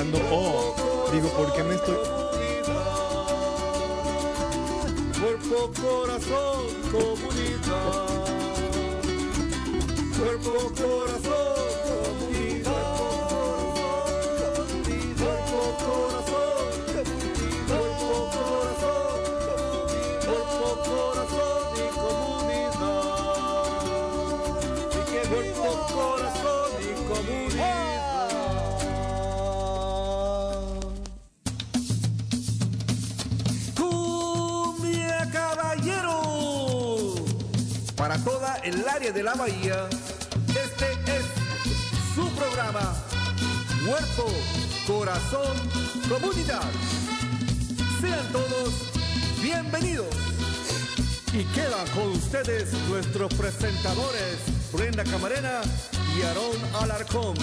escuchando. Oh, digo, ¿por qué me estoy.? De la bahía, este es su programa. Cuerpo, corazón, comunidad. Sean todos bienvenidos. Y quedan con ustedes nuestros presentadores, Brenda Camarena y Aarón Alarcón.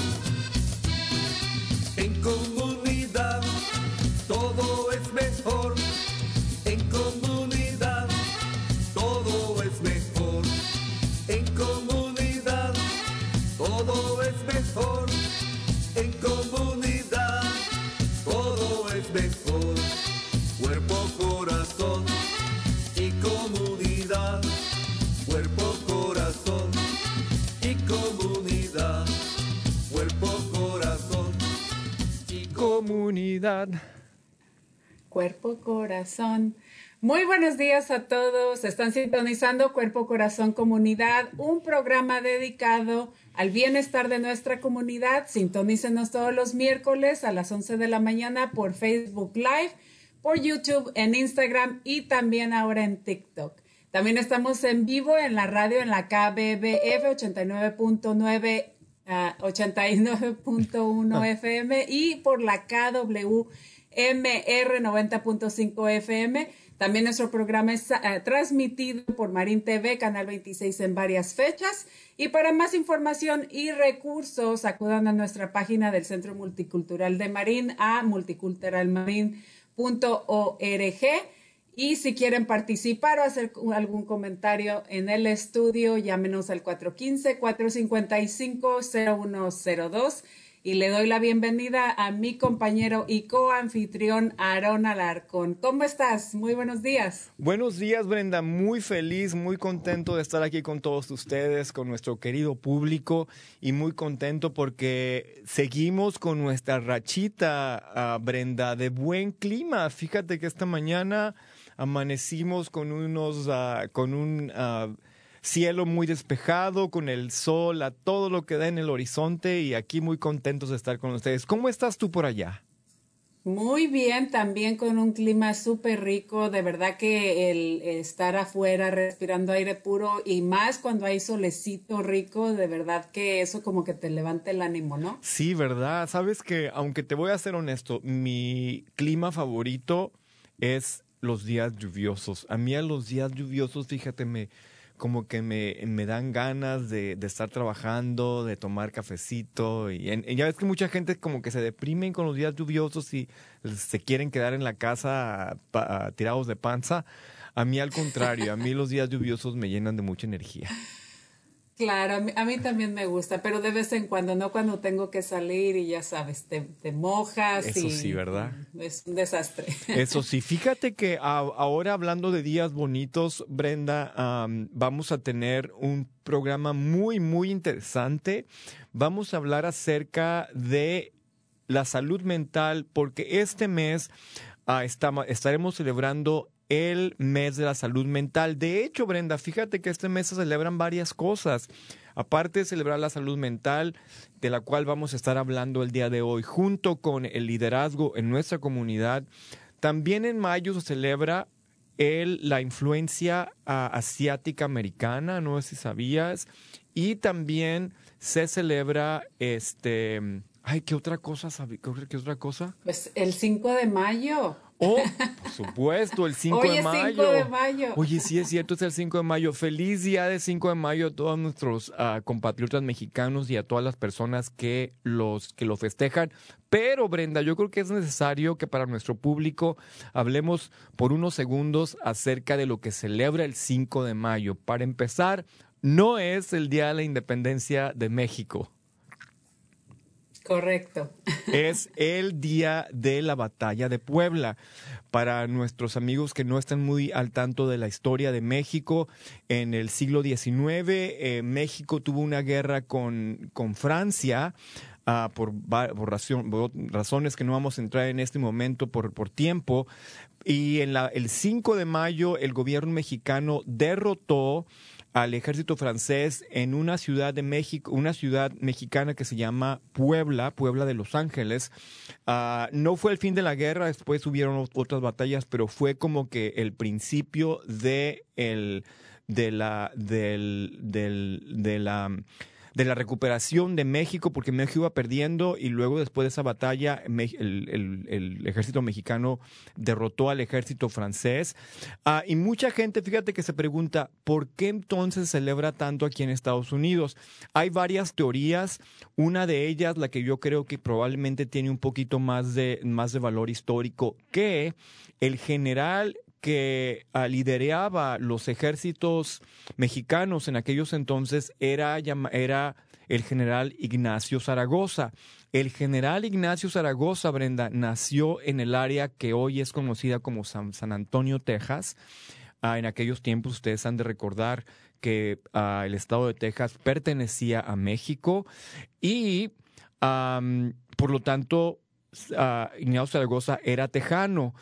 Cuerpo, corazón. Muy buenos días a todos. Están sintonizando Cuerpo, Corazón, Comunidad, un programa dedicado al bienestar de nuestra comunidad. Sintonícenos todos los miércoles a las 11 de la mañana por Facebook Live, por YouTube, en Instagram y también ahora en TikTok. También estamos en vivo en la radio en la KBBF 89.9 ah, 89.1 FM y por la KWMR 90.5 FM. También nuestro programa es ah, transmitido por Marín TV, Canal 26 en varias fechas. Y para más información y recursos, acudan a nuestra página del Centro Multicultural de Marín a multiculturalmarin.org. Y si quieren participar o hacer algún comentario en el estudio, llámenos al 415-455-0102. Y le doy la bienvenida a mi compañero y coanfitrión Aarón Alarcón. ¿Cómo estás? Muy buenos días. Buenos días, Brenda. Muy feliz, muy contento de estar aquí con todos ustedes, con nuestro querido público y muy contento porque seguimos con nuestra rachita, ah, Brenda, de buen clima. Fíjate que esta mañana amanecimos con unos, ah, con un ah, cielo muy despejado, con el sol a todo lo que da en el horizonte y aquí muy contentos de estar con ustedes. ¿Cómo estás tú por allá? Muy bien, también con un clima súper rico. De verdad que el estar afuera respirando aire puro y más cuando hay solecito rico, de verdad que eso como que te levanta el ánimo, ¿no? Sí, ¿verdad? Sabes que, aunque te voy a ser honesto, mi clima favorito es los días lluviosos. A mí a los días lluviosos, fíjate, me como que me, me dan ganas de, de estar trabajando, de tomar cafecito. Y, en- ya ves que mucha gente como que se deprimen con los días lluviosos y se quieren quedar en la casa tirados de panza. A mí al contrario, a mí los días lluviosos me llenan de mucha energía. Claro, a mí, a mí también me gusta, pero de vez en cuando, no cuando tengo que salir y ya sabes, te, te mojas. Eso y sí, ¿verdad? Es un desastre. Eso sí, fíjate que a- ahora hablando de días bonitos, Brenda, am, vamos a tener un programa muy, muy interesante. Vamos a hablar acerca de la salud mental porque este mes ah, estaremos celebrando el mes de la salud mental. De hecho, Brenda, fíjate que este mes se celebran varias cosas. Aparte de celebrar la salud mental, de la cual vamos a estar hablando el día de hoy, junto con el liderazgo en nuestra comunidad, también en mayo se celebra el, la influencia ah, asiática americana, no sé si sabías, y también se celebra este, ay, ¿qué otra cosa? sabe- ¿Qué otra- qué otra cosa? Pues el 5 de mayo. Oh, por supuesto, el 5 Hoy de es mayo. 5 de mayo. Oye, sí es cierto, es el 5 de mayo. Feliz día de 5 de mayo a todos nuestros ah, compatriotas mexicanos y a todas las personas que los que lo festejan. Pero Brenda, yo creo que es necesario que para nuestro público hablemos por unos segundos acerca de lo que celebra el 5 de mayo. Para empezar, no es el Día de la Independencia de México. Correcto. es el día de la batalla de Puebla. Para nuestros amigos que no están muy al tanto de la historia de México, en el siglo XIX eh, México tuvo una guerra con, con Francia. ah, por, por razones que no vamos a entrar en este momento por, por tiempo. Y en la, el 5 de mayo el gobierno mexicano derrotó al ejército francés en una ciudad de México, una ciudad mexicana que se llama Puebla, Puebla de Los Ángeles. Ah, no fue el fin de la guerra, después hubieron ot- otras batallas, pero fue como que el principio de el de la del, del de la de la recuperación de México, porque México iba perdiendo y luego después de esa batalla el ejército mexicano derrotó al ejército francés. Ah, y mucha gente, fíjate que se pregunta, ¿por qué entonces se celebra tanto aquí en Estados Unidos? Hay varias teorías, una de ellas, la que yo creo que probablemente tiene un poquito más de, más de valor histórico, que el general que ah, lideraba los ejércitos mexicanos en aquellos entonces era, era el general Ignacio Zaragoza. El general Ignacio Zaragoza, Brenda, nació en el área que hoy es conocida como San, Antonio, Texas. Ah, en aquellos tiempos ustedes han de recordar que ah, el estado de Texas pertenecía a México y por lo tanto Ignacio Zaragoza era tejano.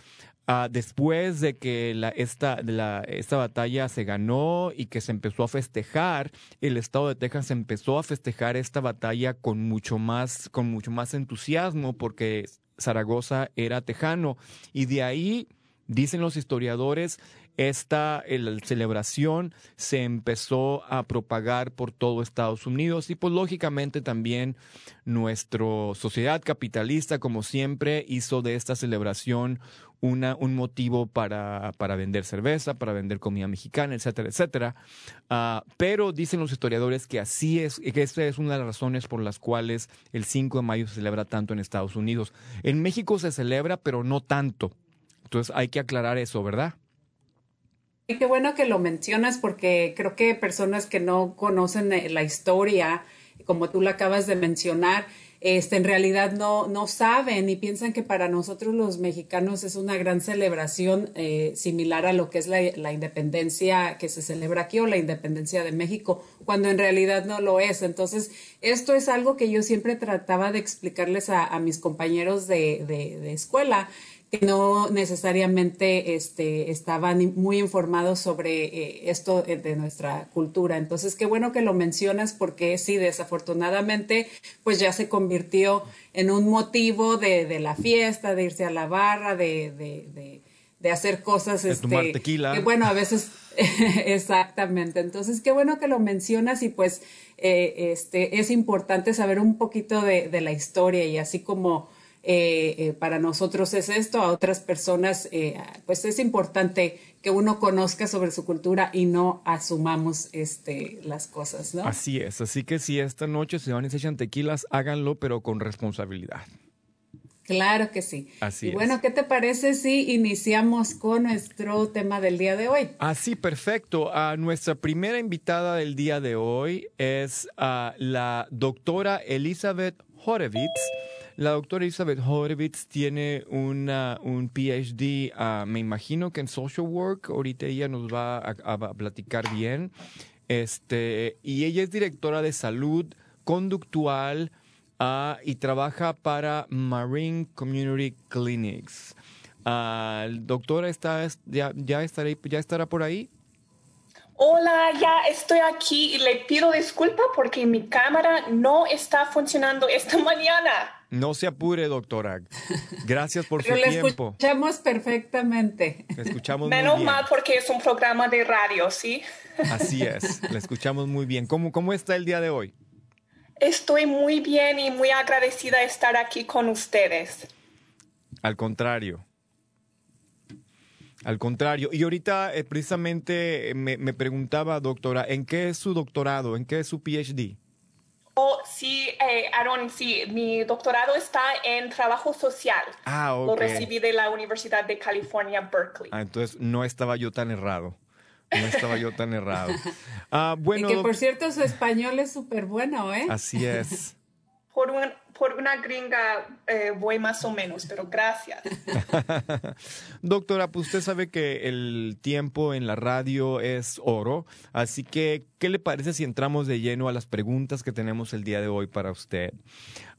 Ah, después de que la, esta, la, esta batalla se ganó y que se empezó a festejar, el estado de Texas empezó a festejar esta batalla con mucho más, con mucho más entusiasmo porque Zaragoza era tejano. Y de ahí, dicen los historiadores, esta el- celebración se empezó a propagar por todo Estados Unidos y pues lógicamente también nuestra sociedad capitalista como siempre hizo de esta celebración una, un motivo para, para vender cerveza, para vender comida mexicana, etcétera, etcétera. Ah, pero dicen los historiadores que así es, que esta es una de las razones por las cuales el 5 de mayo se celebra tanto en Estados Unidos. En México se celebra, pero no tanto. Entonces hay que aclarar eso, ¿verdad? Qué bueno que lo mencionas porque creo que personas que no conocen eh, la historia, como tú la acabas de mencionar, este, en realidad no, no saben y piensan que para nosotros los mexicanos es una gran celebración eh, similar a lo que es la, la independencia que se celebra aquí o la independencia de México, cuando en realidad no lo es. Entonces, esto es algo que yo siempre trataba de explicarles a, mis compañeros de, de escuela que no necesariamente este, estaban muy informados sobre eh, esto eh, de nuestra cultura. Entonces, qué bueno que lo mencionas porque sí, desafortunadamente, pues ya se convirtió en un motivo de, de la fiesta, de irse a la barra, de, de, de, de hacer cosas. De tomar este, tequila. Que bueno, a veces, exactamente. Entonces, qué bueno que lo mencionas y pues eh, este, es importante saber un poquito de, de la historia y así como eh, eh, para nosotros es esto, a otras personas, eh, pues es importante que uno conozca sobre su cultura y no asumamos este, las cosas, ¿no? Así es. Así que si esta noche se van y se echan tequilas, háganlo, pero con responsabilidad. Claro que sí. Así y bueno, es. ¿qué te parece si iniciamos con nuestro tema del día de hoy? Así, perfecto. Ah, nuestra primera invitada del día de hoy es ah, la doctora Elizabeth Horowitz. La doctora Elizabeth Horowitz tiene una, un PhD, ah, me imagino que en social work. Ahorita ella nos va a, platicar bien. Este, y ella es directora de salud conductual ah, y trabaja para Marine Community Clinics. Ah, doctora, está, ya, ya, ¿ya estará por ahí? Hola, ya estoy aquí y le pido disculpa porque mi cámara no está funcionando esta mañana. No se apure, doctora. Gracias por su Pero tiempo. escuchamos perfectamente. La escuchamos muy Menos bien. mal porque es un programa de radio, ¿sí? Así es, la escuchamos muy bien. ¿Cómo, ¿Cómo está el día de hoy? Estoy muy bien y muy agradecida de estar aquí con ustedes. Al contrario. Al contrario. Y ahorita eh, precisamente me, me preguntaba, doctora, ¿en qué es su doctorado? ¿En qué es su PhD? Oh, sí, eh, Aaron, sí, mi doctorado está en trabajo social. Ah, ok. Lo recibí de la Universidad de California, Berkeley. Ah, entonces no estaba yo tan errado. No estaba yo tan errado. Ah, bueno, y que por cierto su español es súper bueno, ¿eh? así es. Por, un- por una gringa eh, voy más o menos, pero gracias. Doctora, pues usted sabe que el tiempo en la radio es oro, así que, ¿qué le parece si entramos de lleno a las preguntas que tenemos el día de hoy para usted?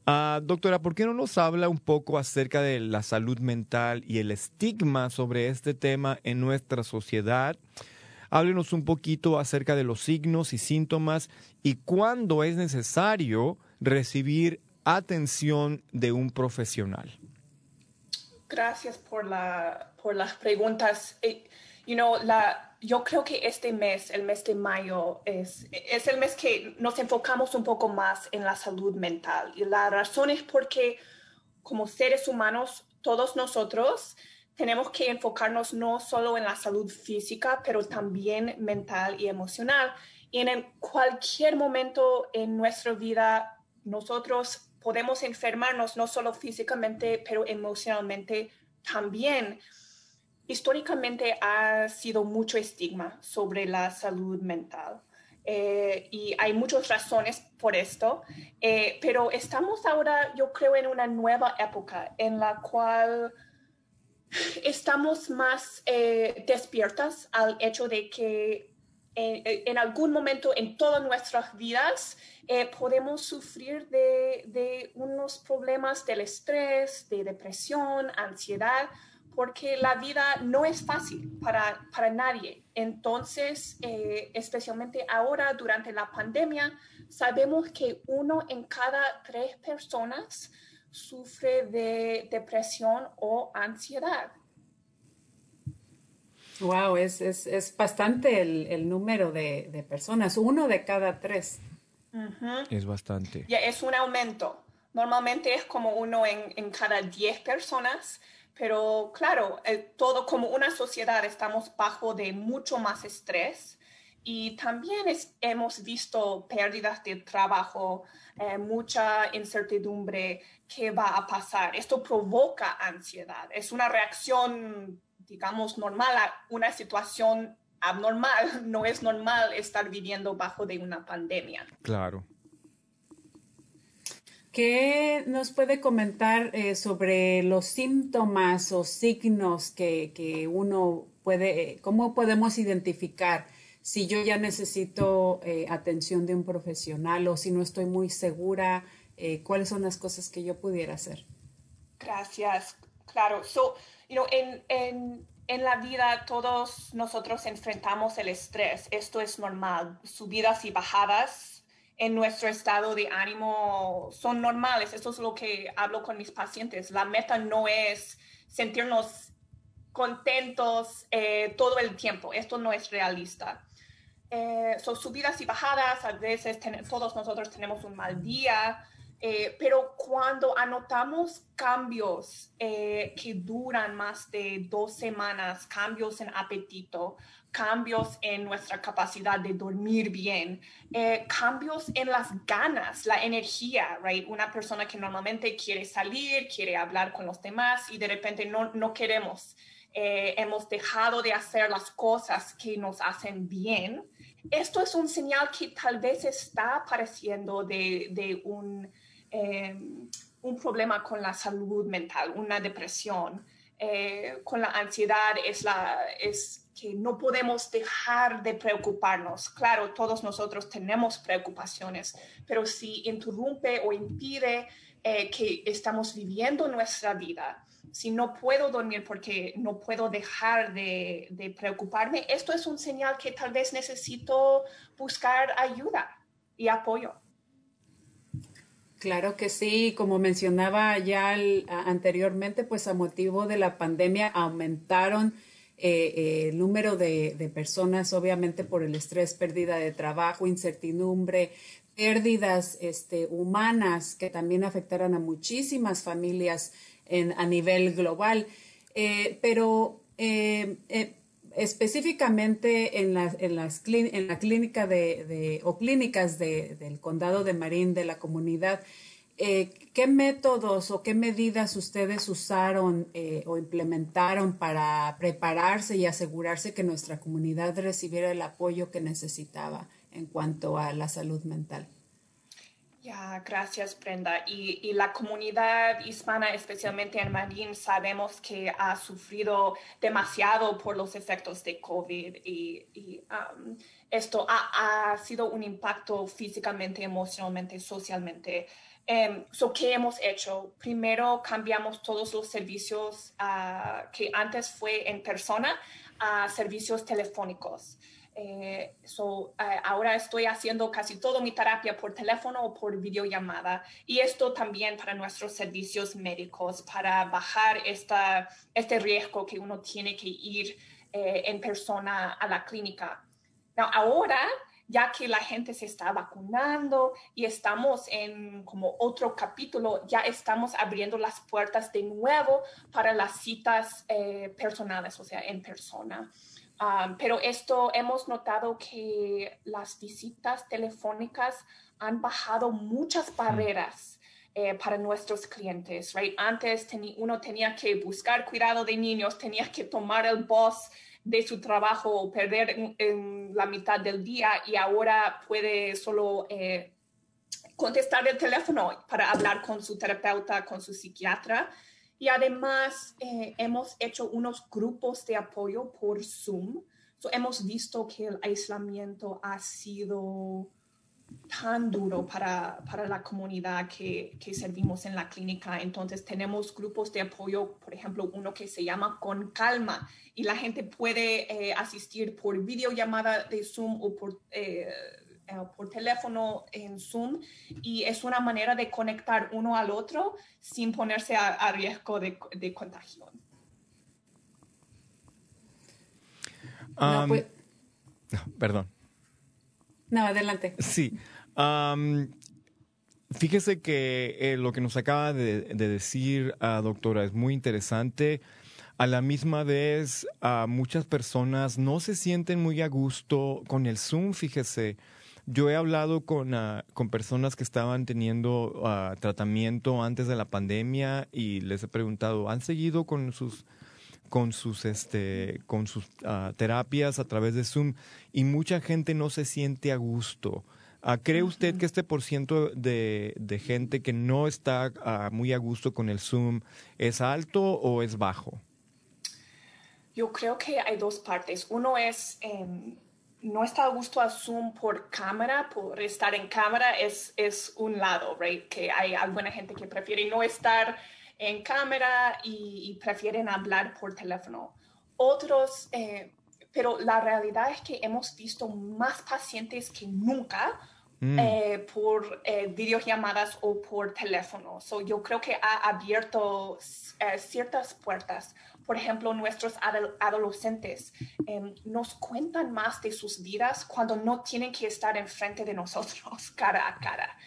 Ah, doctora, ¿por qué no nos habla un poco acerca de la salud mental y el estigma sobre este tema en nuestra sociedad? Háblenos un poquito acerca de los signos y síntomas y cuándo es necesario recibir atención de un profesional. Gracias por, la, por las preguntas. Eh, you know, la, yo creo que este mes, el mes de mayo, es, es el mes que nos enfocamos un poco más en la salud mental. Y la razón es porque como seres humanos, todos nosotros tenemos que enfocarnos no solo en la salud física, pero también mental y emocional. Y en cualquier momento en nuestra vida, nosotros podemos enfermarnos no solo físicamente, pero emocionalmente también. Históricamente ha sido mucho estigma sobre la salud mental. Eh, y hay muchas razones por esto, eh, pero estamos ahora, yo creo, en una nueva época en la cual estamos más eh, despiertas al hecho de que en algún momento en todas nuestras vidas eh, podemos sufrir de, de unos problemas del estrés, de depresión, ansiedad, porque la vida no es fácil para, para nadie. Entonces, eh, especialmente ahora durante la pandemia, sabemos que uno en cada tres personas sufre de depresión o ansiedad. Wow, es, es, es bastante el, el número de, de personas, uno de cada tres. Es bastante. Ya es un aumento. Normalmente es como uno en, en cada 10 personas, pero claro, eh, todo como una sociedad estamos bajo de mucho más estrés y también es- hemos visto pérdidas de trabajo, eh, mucha incertidumbre qué va a pasar. Esto provoca ansiedad. Es una reacción, digamos, normal a una situación abnormal. No es normal estar viviendo bajo de una pandemia. Claro. ¿Qué nos puede comentar eh, sobre los síntomas o signos que, que uno puede, eh, cómo podemos identificar si yo ya necesito eh, atención de un profesional o si no estoy muy segura, eh, cuáles son las cosas que yo pudiera hacer? Gracias. Claro. So, you know, en, en, en la vida todos nosotros enfrentamos el estrés. Esto es normal. Subidas y bajadas en nuestro estado de ánimo son normales. Esto es lo que hablo con mis pacientes. La meta no es sentirnos contentos eh, todo el tiempo. Esto no es realista. Eh, son subidas y bajadas, a veces ten- todos nosotros tenemos un mal día, eh, pero cuando anotamos cambios eh, que duran más de dos semanas, cambios en apetito, cambios en nuestra capacidad de dormir bien, eh, cambios en las ganas, la energía, right? Una persona que normalmente quiere salir, quiere hablar con los demás y de repente no, no queremos. Eh, hemos dejado de hacer las cosas que nos hacen bien. Esto es un señal que tal vez está apareciendo de, de un, eh, un problema con la salud mental, una depresión. Eh, con la ansiedad es, la, es que no podemos dejar de preocuparnos. Claro, todos nosotros tenemos preocupaciones, pero si interrumpe o impide eh, que estamos viviendo nuestra vida, si no puedo dormir porque no puedo dejar de, de preocuparme, esto es un señal que tal vez necesito buscar ayuda y apoyo. Claro que sí, como mencionaba ya anteriormente, pues a motivo de la pandemia aumentaron eh, eh, el número de, personas, obviamente por el estrés, pérdida de trabajo, incertidumbre, pérdidas este, humanas que también afectaron a muchísimas familias en, a nivel global. Eh, pero eh, específicamente en, las, en, las en la clínica de, o clínicas del condado de Marín, de la comunidad, eh, ¿qué métodos o qué medidas ustedes usaron o implementaron para prepararse y asegurarse que nuestra comunidad recibiera el apoyo que necesitaba en cuanto a la salud mental? Ya, gracias Brenda. Y, la comunidad hispana, especialmente en Marín, sabemos que ha sufrido demasiado por los efectos de COVID y, um, esto ha, sido un impacto físicamente, emocionalmente, socialmente. Um, ¿Qué hemos hecho? Primero cambiamos todos los servicios uh, que antes fue en persona a servicios telefónicos. Eh, so, eh, ahora estoy haciendo casi toda mi terapia por teléfono o por videollamada y esto también para nuestros servicios médicos, para bajar esta, este riesgo que uno tiene que ir eh, en persona a la clínica. ahora, ya que la gente se está vacunando y estamos en como otro capítulo, ya estamos abriendo las puertas de nuevo para las citas personales, o sea, en persona pero esto hemos notado que las visitas telefónicas han bajado muchas barreras eh, para nuestros clientes. Right? Antes uno tenía que buscar cuidado de niños, tenía que tomar el bus de su trabajo o perder en, la mitad del día y ahora puede solo eh, contestar el teléfono para hablar con su terapeuta, con su psiquiatra. Y además eh, hemos hecho unos grupos de apoyo por Zoom. hemos visto que el aislamiento ha sido tan duro para, para la comunidad que, que, servimos en la clínica. Entonces tenemos grupos de apoyo, por ejemplo, uno que se llama Con Calma y la gente puede eh, asistir por videollamada de Zoom o por... Eh, eh, por teléfono en Zoom y es una manera de conectar uno al otro sin ponerse a, riesgo de, de contagio. Pues- perdón. No, adelante. Sí. fíjese que eh, lo que nos acaba de, decir, uh, doctora, es muy interesante. A la misma vez, muchas personas no se sienten muy a gusto con el Zoom, fíjese. Yo he hablado con, ah, con personas que estaban teniendo ah, tratamiento antes de la pandemia y les he preguntado, ¿han seguido con sus con sus este con sus ah, terapias a través de Zoom y mucha gente no se siente a gusto. ¿Cree usted que este por ciento de, de gente que no está muy a gusto con el Zoom es alto o es bajo? Yo creo que hay dos partes. Uno es em, no está a gusto a Zoom por cámara, por estar en cámara es, es un lado, right? Que hay alguna gente que prefiere no estar en cámara y, prefieren hablar por teléfono. Otros, eh, pero la realidad es que hemos visto más pacientes que nunca mm. eh, por eh, videollamadas o por teléfono. So, yo creo que ha abierto ciertas puertas por ejemplo, nuestros adolescentes em, nos cuentan más de sus vidas cuando no tienen que estar enfrente de nosotros cara a cara.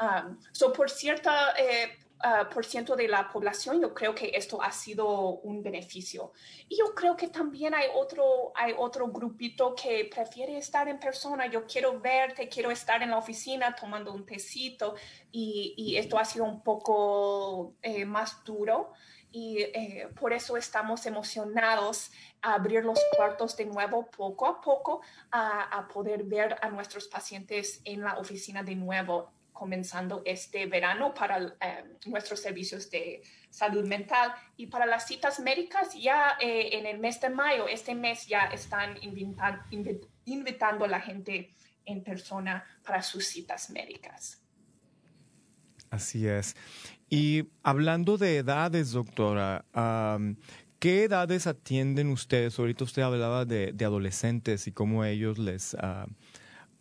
Um, so, por cierta eh, uh, por ciento de la población, yo creo que esto ha sido un beneficio. Y yo creo que también hay otro, hay otro grupito que prefiere estar en persona. Yo quiero verte, quiero estar en la oficina tomando un tecito y, y esto ha sido un poco eh, más duro y eh, por eso estamos emocionados a abrir los cuartos de nuevo poco a poco, a, poder ver a nuestros pacientes en la oficina de nuevo comenzando este verano para eh, nuestros servicios de salud mental y para las citas médicas ya eh, en el mes de mayo, este mes ya están invitando a la gente en persona para sus citas médicas. Así es. Y hablando de edades, doctora, ¿qué edades atienden ustedes? Ahorita usted hablaba de, adolescentes y cómo a ellos les, ah,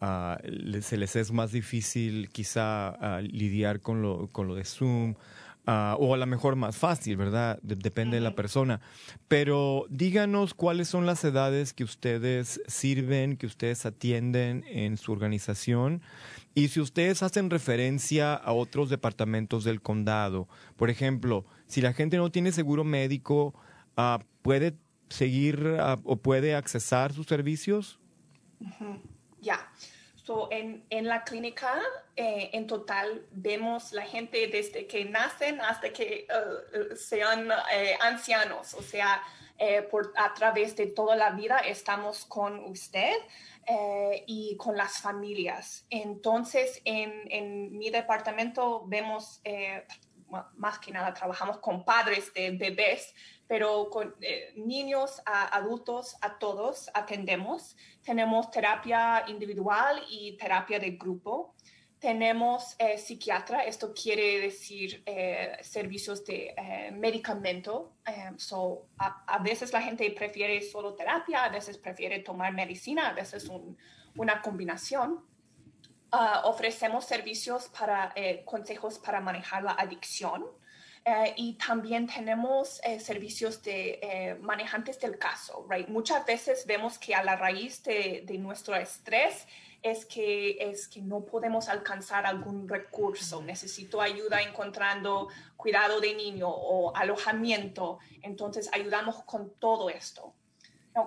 ah, se les es más difícil quizá ah, lidiar con lo, con lo de Zoom. o a lo mejor más fácil, ¿verdad? depende de la persona. Pero díganos cuáles son las edades que ustedes sirven, que ustedes atienden en su organización y si ustedes hacen referencia a otros departamentos del condado, por ejemplo, si la gente no tiene seguro médico, ah, puede seguir ah, o puede accesar sus servicios? Ya. So, en, en, la clínica, eh, en total, vemos la gente desde que nacen hasta que uh, sean eh, ancianos. O sea, eh, por, a través de toda la vida estamos con usted eh, y con las familias. Entonces, en, en mi departamento vemos, eh, más que nada, trabajamos con padres de bebés pero con eh, niños a adultos, a todos atendemos. Tenemos terapia individual y terapia de grupo. Tenemos eh, psiquiatra, esto quiere decir eh, servicios de eh, medicamento. Eh, so, a, a, veces la gente prefiere solo terapia, a veces prefiere tomar medicina, a veces un, una combinación. Uh, ofrecemos servicios para eh, consejos para manejar la adicción. Uh, y también tenemos servicios de manejantes del caso, right? Muchas veces vemos que a la raíz de, de, nuestro estrés es que, es que no podemos alcanzar algún recurso, necesito ayuda encontrando cuidado de niño o alojamiento, entonces ayudamos con todo esto.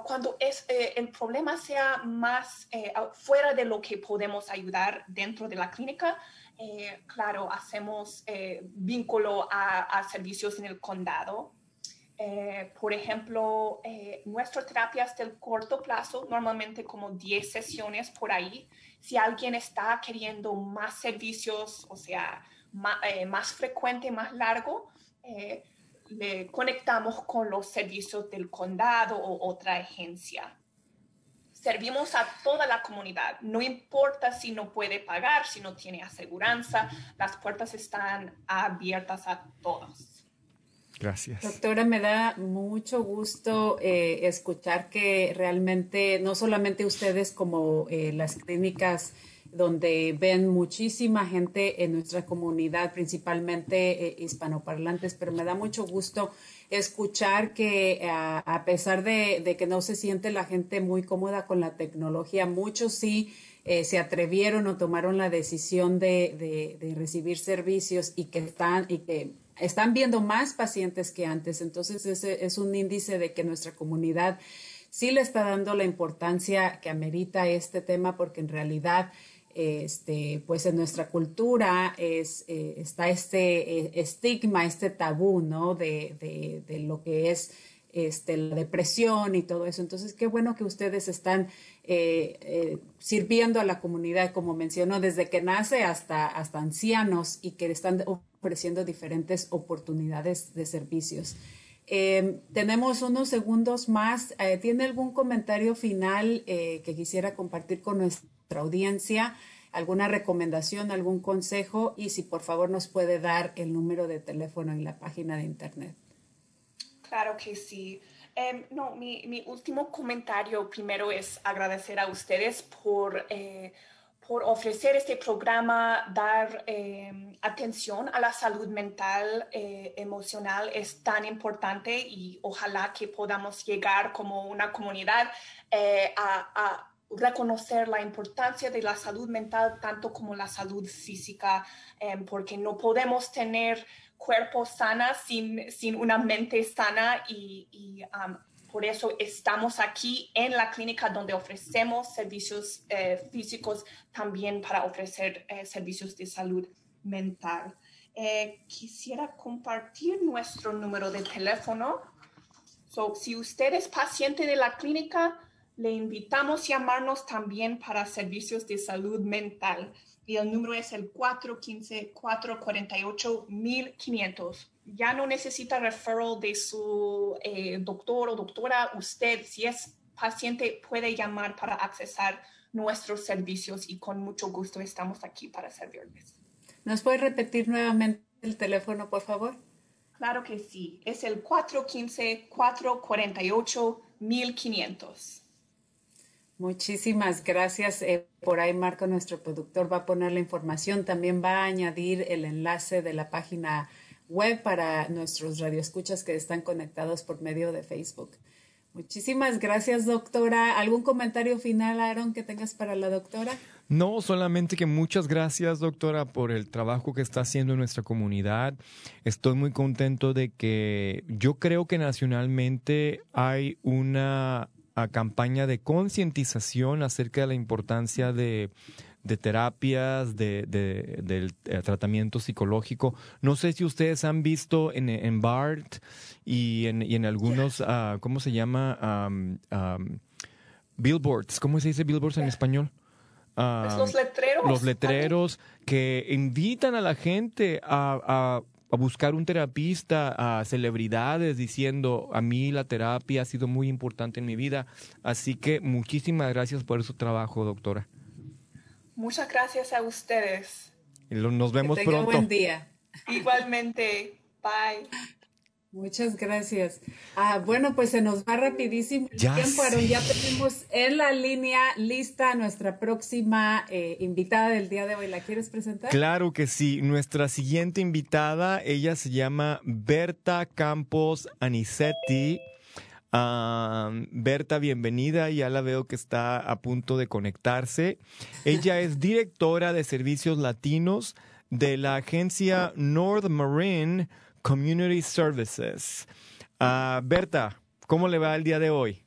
Cuando es, eh, el problema sea más eh, fuera de lo que podemos ayudar dentro de la clínica, eh, claro, hacemos eh, vínculo a, a, servicios en el condado. Eh, por ejemplo, eh, nuestras terapias del corto plazo, normalmente como 10 sesiones por ahí. Si alguien está queriendo más servicios, o sea, más, más frecuente, más largo, le conectamos con los servicios del condado o otra agencia servimos a toda la comunidad. No importa si no puede pagar, si no tiene aseguranza, las puertas están abiertas a todos. Gracias. Doctora, me da mucho gusto eh, escuchar que realmente no solamente ustedes como eh, las clínicas donde ven muchísima gente en nuestra comunidad, principalmente eh, hispanoparlantes, pero me da mucho gusto escuchar que a, a pesar de, que no se siente la gente muy cómoda con la tecnología, muchos sí eh, se atrevieron o tomaron la decisión de, de, de, recibir servicios y que están y que están viendo más pacientes que antes. Entonces, ese es un índice de que nuestra comunidad sí le está dando la importancia que amerita este tema porque en realidad este, pues en nuestra cultura es, eh, está este eh, estigma, este tabú, ¿no? De, de, de, lo que es este, la depresión y todo eso. Entonces, qué bueno que ustedes están eh, sirviendo a la comunidad, como mencionó, desde que nace hasta, hasta ancianos y que están ofreciendo diferentes oportunidades de servicios. tenemos unos segundos más. ¿Tiene algún comentario final que quisiera compartir con nuestra audiencia, alguna recomendación, algún consejo y si por favor nos puede dar el número de teléfono en la página de internet. Claro que sí. Um, no, mi, mi, último comentario primero es agradecer a ustedes por, eh, por ofrecer este programa, dar eh, atención a la salud mental, eh, emocional, es tan importante y ojalá que podamos llegar como una comunidad eh, a, reconocer la importancia de la salud mental tanto como la salud física, eh, porque no podemos tener cuerpos sanos sin, sin una mente sana y, y um, por eso estamos aquí en la clínica donde ofrecemos servicios eh, físicos también para ofrecer eh, servicios de salud mental. Eh, quisiera compartir nuestro número de teléfono. So, si usted es paciente de la clínica, le invitamos a llamarnos también para servicios de salud mental y el número es el 415-448-1500. Ya no necesita referral de su eh, doctor o doctora. Usted, si es paciente, puede llamar para accesar nuestros servicios y con mucho gusto estamos aquí para servirles. ¿Nos puede repetir nuevamente el teléfono, por favor? Claro que sí. Es el 415-448-1500. Muchísimas gracias. Eh, por ahí Marco, nuestro productor, va a poner la información. También va a añadir el enlace de la página web para nuestros radioescuchas que están conectados por medio de Facebook. Muchísimas gracias, doctora. ¿Algún comentario final, Aaron, que tengas para la doctora? No, solamente que muchas gracias, doctora, por el trabajo que está haciendo en nuestra comunidad. Estoy muy contento de que yo creo que nacionalmente hay una campaña de concientización acerca de la importancia de, terapias, de, del eh, tratamiento psicológico. No sé si ustedes han visto en, en BART y en, y en algunos, ah, ¿cómo se llama? billboards. ¿Cómo se dice billboards en español? Pues los letreros. Los letreros que invitan a la gente a, buscar un terapista, a celebridades diciendo, a mí la terapia ha sido muy importante en mi vida. Así que muchísimas gracias por su trabajo, doctora. Muchas gracias a ustedes. Nos vemos que pronto. Buen día. Igualmente. Bye. Muchas gracias. Ah, bueno, pues se nos va rapidísimo el tiempo, Aaron. Ya tenemos en la línea lista nuestra próxima eh, invitada del día de hoy. ¿La quieres presentar? Claro que sí. Nuestra siguiente invitada, ella se llama Berta Campos Anicetti. Ah, Berta, bienvenida. Ya la veo que está a punto de conectarse. Ella es directora de servicios latinos de la agencia North Marine Community Services. Uh, Berta, ¿cómo le va el día de hoy?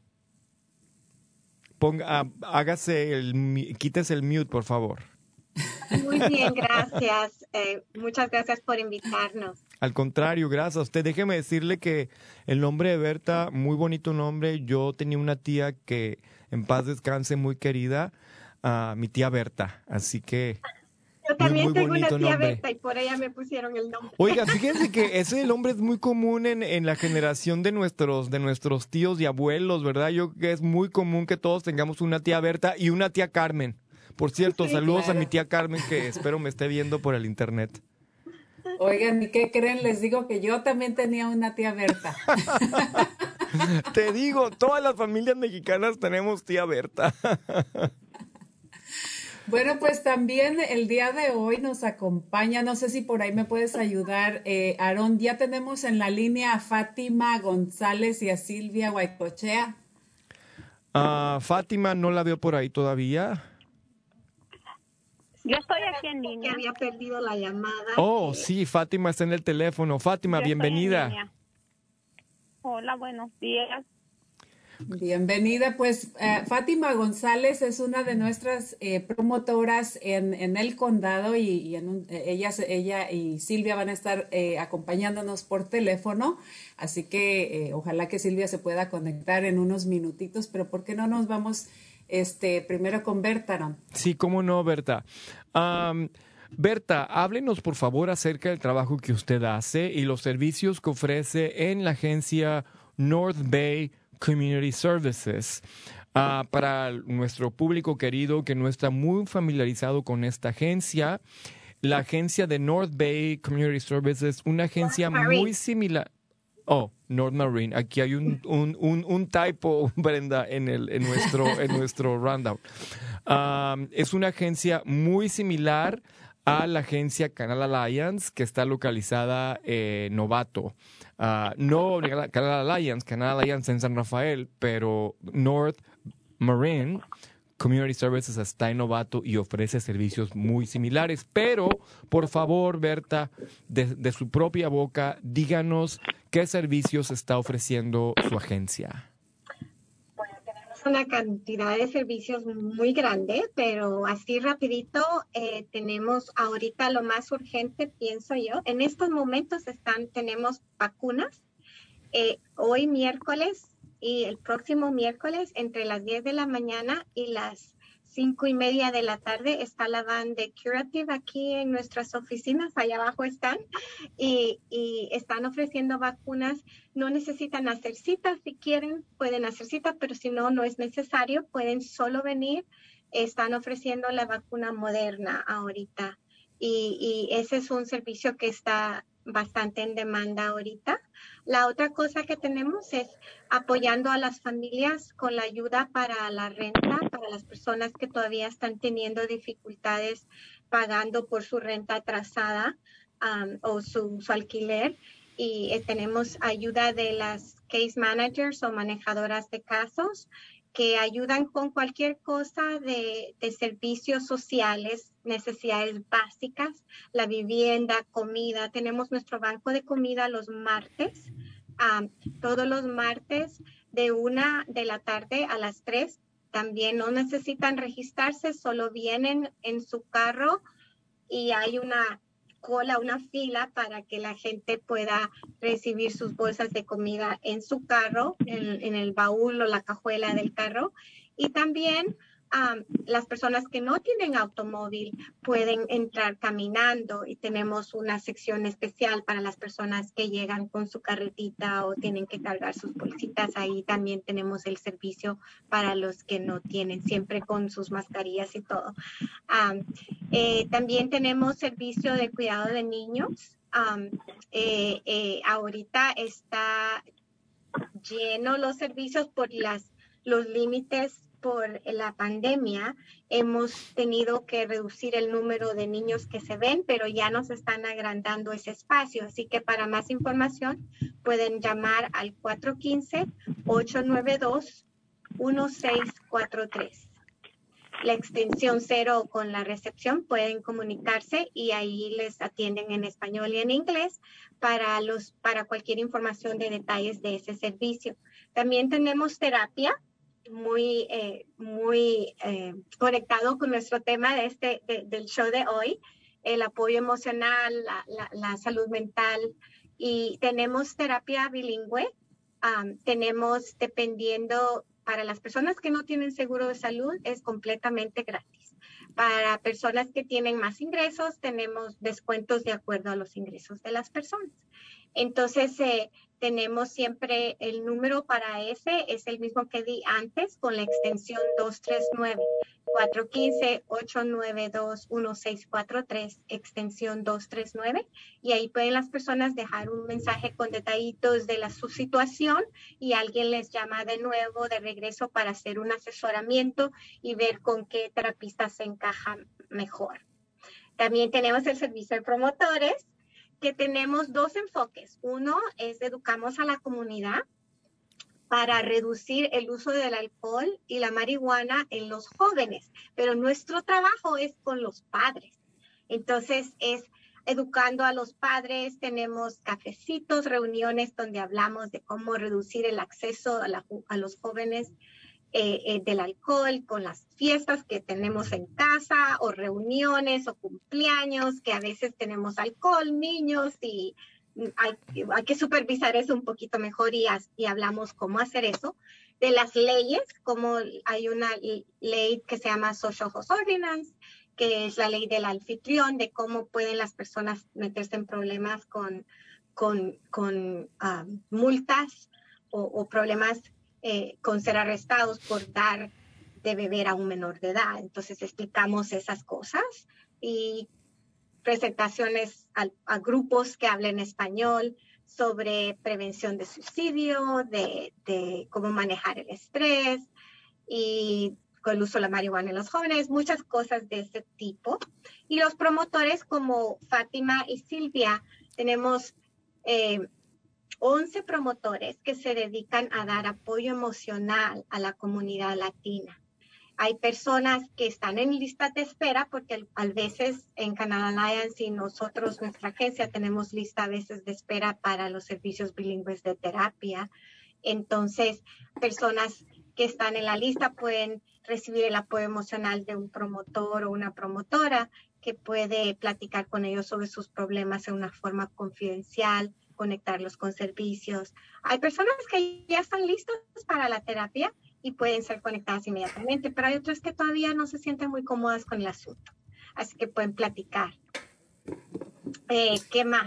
Ponga, uh, hágase el, quítese el mute, por favor. Muy bien, gracias. Eh, muchas gracias por invitarnos. Al contrario, gracias a usted. Déjeme decirle que el nombre de Berta, muy bonito nombre. Yo tenía una tía que en paz descanse, muy querida, uh, mi tía Berta. Así que yo también tengo una tía Berta y por ella me pusieron el nombre. Oiga, fíjense que ese nombre es muy común en, en, la generación de nuestros, de nuestros tíos y abuelos, ¿verdad? Yo creo que es muy común que todos tengamos una tía Berta y una tía Carmen. Por cierto, saludos a mi tía Carmen que espero me esté viendo por el internet. Oigan, ¿y qué creen? Les digo que yo también tenía una tía Berta. Te digo, todas las familias mexicanas tenemos tía Berta. Bueno, pues también el día de hoy nos acompaña, no sé si por ahí me puedes ayudar, eh, Aarón, ya tenemos en la línea a Fátima González y a Silvia Guaycochea. Uh, Fátima no la veo por ahí todavía. Yo estoy aquí en línea. Había perdido la llamada. Oh, sí, Fátima está en el teléfono. Fátima, bienvenida. Hola, buenos días. Bienvenida, pues eh, Fátima González es una de nuestras eh, promotoras en, en, el condado y, en ella, ella y Silvia van a estar eh, acompañándonos por teléfono, así que ojalá que Silvia se pueda conectar en unos minutitos, pero ¿por qué no nos vamos este, primero con Berta? No? Sí, cómo no, Berta. Berta, háblenos por favor acerca del trabajo que usted hace y los servicios que ofrece en la agencia North Bay Community Services. Ah, para nuestro público querido que no está muy familiarizado con esta agencia, la agencia de North Bay Community Services, una agencia muy similar. Oh, North Marine. Aquí hay un, un, un, typo, Brenda, en, el, en, nuestro, en nuestro rundown. Es una agencia muy similar a la agencia Canal Alliance, que está localizada en Novato. Ah, no Canal Alliance, Canal Alliance en San Rafael, pero North Marine Community Services está en Novato y ofrece servicios muy similares. Pero, por favor, Berta, de su propia boca, díganos qué servicios está ofreciendo su agencia una cantidad de servicios muy grande, pero así rapidito eh, tenemos ahorita lo más urgente, pienso yo. En estos momentos están, tenemos vacunas. Eh, hoy miércoles y el próximo miércoles entre las 10 de la mañana y las cinco y media de la tarde está la van de Curative aquí en nuestras oficinas, allá abajo están, y, están ofreciendo vacunas. No necesitan hacer citas, si quieren pueden hacer citas, pero si no, no es necesario, pueden solo venir. Están ofreciendo la vacuna moderna ahorita. Y, y ese es un servicio que está bastante en demanda ahorita. La otra cosa que tenemos es apoyando a las familias con la ayuda para la renta, para las personas que todavía están teniendo dificultades pagando por su renta atrasada o su, alquiler. Y eh, tenemos ayuda de las case managers o manejadoras de casos que ayudan con cualquier cosa de, servicios sociales, necesidades básicas, la vivienda, comida. Tenemos nuestro banco de comida los martes, todos los martes de una de la tarde a las tres. También no necesitan registrarse, solo vienen en su carro y hay una cola, una fila para que la gente pueda recibir sus bolsas de comida en su carro, en, el baúl o la cajuela del carro. Y también las personas que no tienen automóvil pueden entrar caminando y tenemos una sección especial para las personas que llegan con su carretita o tienen que cargar sus bolsitas. Ahí también tenemos el servicio para los que no tienen, siempre con sus mascarillas y todo. Eh, también tenemos servicio de cuidado de niños. Eh, ahorita está lleno los servicios por las, los límites por la pandemia hemos tenido que reducir el número de niños que se ven, pero ya nos están agrandando ese espacio. Así que para más información pueden llamar al 415-892-1643. La extensión cero con la recepción pueden comunicarse y ahí les atienden en español y en inglés para, los, para cualquier información de detalles de ese servicio. También tenemos terapia muy, eh, muy eh, conectado con nuestro tema de este, del show de hoy, el apoyo emocional, la, salud mental. Y tenemos terapia bilingüe. tenemos, dependiendo, para las personas que no tienen seguro de salud, es completamente gratis. Para personas que tienen más ingresos, tenemos descuentos de acuerdo a los ingresos de las personas. Entonces, eh, tenemos siempre el número para ese, es el mismo que di antes con la extensión 239. 415-892-1643, extensión 239. Y ahí pueden las personas dejar un mensaje con detallitos de la, su situación y alguien les llama de nuevo, de regreso, para hacer un asesoramiento y ver con qué terapista se encaja mejor. También tenemos el servicio de promotores, que tenemos dos enfoques. Uno es educamos a la comunidad para reducir el uso del alcohol y la marihuana en los jóvenes, pero nuestro trabajo es con los padres. Entonces es educando a los padres, tenemos cafecitos, reuniones donde hablamos de cómo reducir el acceso a, a los jóvenes eh, eh, del alcohol con las fiestas que tenemos en casa o reuniones o cumpleaños que a veces tenemos alcohol, niños y hay, hay que supervisar eso un poquito mejor y, y hablamos cómo hacer eso. De las leyes, como hay una ley que se llama Social Host Ordinance, que es la ley del anfitrión, de cómo pueden las personas meterse en problemas con, con, con ah, multas o, o problemas eh, con ser arrestados por dar de beber a un menor de edad. Entonces explicamos esas cosas y presentaciones a, grupos que hablen español sobre prevención de suicidio, de, de, cómo manejar el estrés y con el uso de la marihuana en los jóvenes, muchas cosas de ese tipo. Y los promotores como Fátima y Silvia, tenemos eh, 11 promotores que se dedican a dar apoyo emocional a la comunidad latina. Hay personas que están en lista de espera porque a veces en Canal Alliance y nosotros, nuestra agencia, tenemos lista a veces de espera para los servicios bilingües de terapia. Entonces, personas que están en la lista pueden recibir el apoyo emocional de un promotor o una promotora que puede platicar con ellos sobre sus problemas de una forma confidencial conectarlos con servicios. Hay personas que ya están listas para la terapia y pueden ser conectadas inmediatamente, pero hay otras que todavía no se sienten muy cómodas con el asunto. Así que pueden platicar. Eh, ¿Qué más?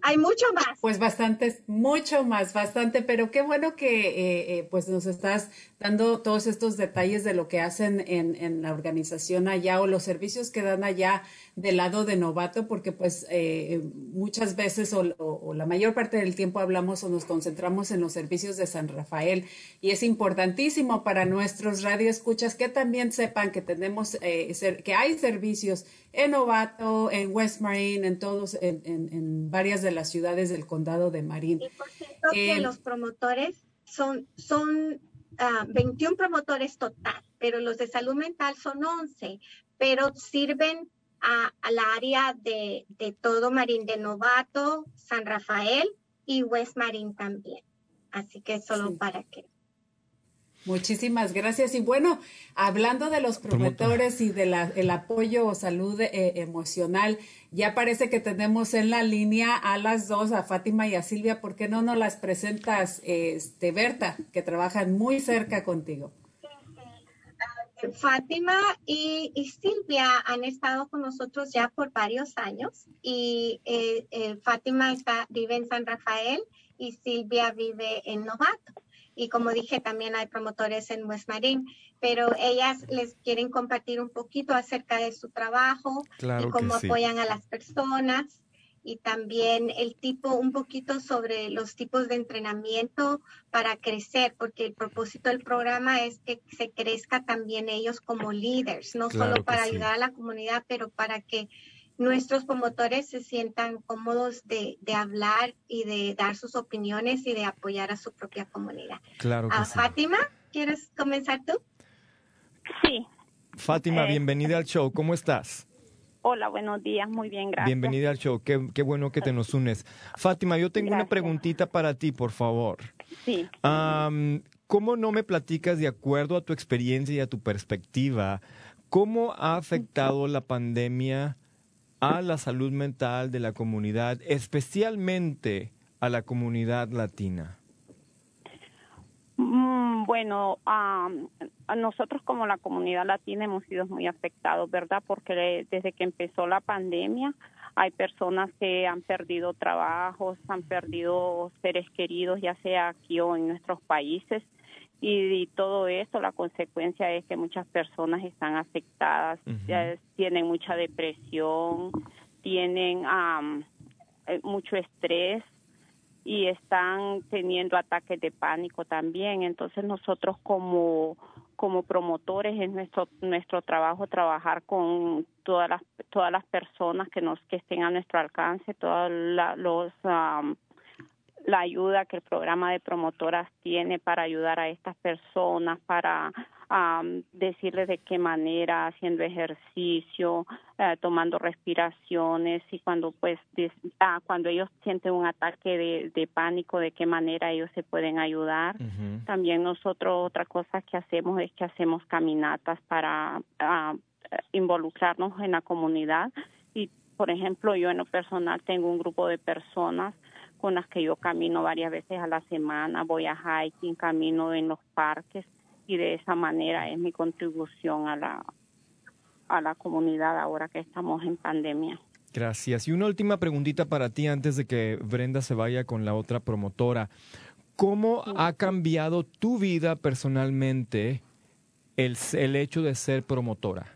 Hay mucho más. Pues bastantes, mucho más, bastante, pero qué bueno que eh, eh, pues nos estás dando todos estos detalles de lo que hacen en, en la organización allá o los servicios que dan allá del lado de novato, porque pues eh, muchas veces o, la mayor parte del tiempo hablamos o nos concentramos en los servicios de San Rafael y es importantísimo para nuestros radioescuchas que también sepan que tenemos, eh, que hay servicios en novato, en West Marine, en en todos, en, en, varias de las ciudades del condado de Marín. Y por cierto que eh, los promotores son, son 21 ah, promotores total, pero los de salud mental son 11, pero sirven a, la área de, de, todo Marín, de Novato, San Rafael y West Marín también. Así que solo para que Muchísimas gracias. Y bueno, hablando de los promotores y del apoyo o salud eh, emocional, ya parece que tenemos en la línea a las dos, a Fátima y a Silvia. ¿Por qué no nos las presentas, este, Berta, que trabajan muy cerca contigo? Fátima y, Silvia han estado con nosotros ya por varios años y eh, eh, Fátima está, vive en San Rafael y Silvia vive en Novato y como dije, también hay promotores en West Marine, pero ellas les quieren compartir un poquito acerca de su trabajo y cómo apoyan a las personas y también el tipo, un poquito sobre los tipos de entrenamiento para crecer, porque el propósito del programa es que se crezca también ellos como líderes, no solo para ayudar a la comunidad, pero para que nuestros promotores se sientan cómodos de, hablar y de dar sus opiniones y de apoyar a su propia comunidad. Claro que ah, Fátima, ¿quieres comenzar tú? Sí. Fátima, eh, bienvenida al show. ¿Cómo estás? Hola, buenos días. Muy bien, gracias. Bienvenida al show. Qué, qué bueno que te nos unes. Fátima, yo tengo una preguntita para ti, por favor. Sí. ¿Cómo no me platicas de acuerdo a tu experiencia y a tu perspectiva? ¿Cómo ha afectado la pandemia a la salud mental de la comunidad, especialmente a la comunidad latina? Mm, bueno, nosotros como la comunidad latina hemos sido muy afectados, ¿verdad? Porque desde que empezó la pandemia hay personas que han perdido trabajos, han perdido seres queridos, ya sea aquí o en nuestros países y, todo eso, la consecuencia es que muchas personas están afectadas, tienen mucha depresión, tienen eh, mucho estrés y están teniendo ataques de pánico también. Entonces nosotros como como promotores es nuestro nuestro trabajo trabajar con todas las todas las personas que nos que estén a nuestro alcance, todos los la ayuda que el programa de promotoras tiene para ayudar a estas personas, para decirles de qué manera, haciendo ejercicio, eh, tomando respiraciones y cuando pues ah, cuando ellos sienten un ataque de, pánico, de qué manera ellos se pueden ayudar. También nosotros otra cosa que hacemos es que hacemos caminatas para ah, involucrarnos en la comunidad y por ejemplo yo en lo personal tengo un grupo de personas con las que yo camino varias veces a la semana, voy a hiking, camino en los parques y de esa manera es mi contribución a la, a la comunidad ahora que estamos en pandemia. Gracias. Y una última preguntita para ti antes de que Brenda se vaya con la otra promotora. ¿Cómo ha cambiado tu vida personalmente el, el hecho de ser promotora?